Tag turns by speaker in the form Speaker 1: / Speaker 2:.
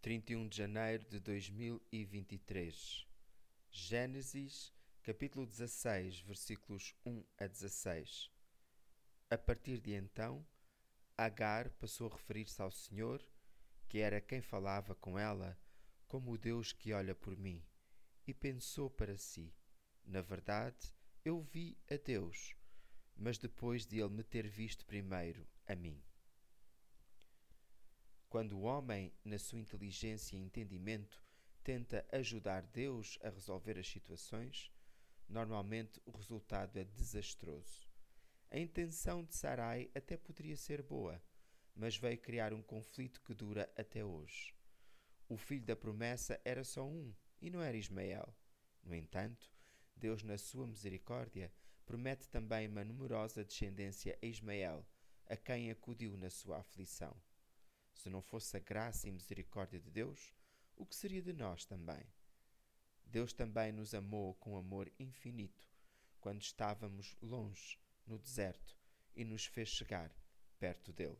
Speaker 1: 31 de janeiro de 2023. Gênesis, capítulo 16, versículos 1 a 16. A partir de então, Agar passou a referir-se ao Senhor, que era quem falava com ela, como o Deus que olha por mim, e pensou para si: Na verdade, eu vi a Deus, mas depois de ele me ter visto primeiro a mim. Quando o homem, na sua inteligência e entendimento, tenta ajudar Deus a resolver as situações, normalmente o resultado é desastroso. A intenção de Sarai até poderia ser boa, mas veio criar um conflito que dura até hoje. O filho da promessa era só um, e não era Ismael. No entanto, Deus, na sua misericórdia, promete também uma numerosa descendência a Ismael, a quem acudiu na sua aflição. Se não fosse a graça e misericórdia de Deus, o que seria de nós também? Deus também nos amou com amor infinito, quando estávamos longe, no deserto, e nos fez chegar perto dele.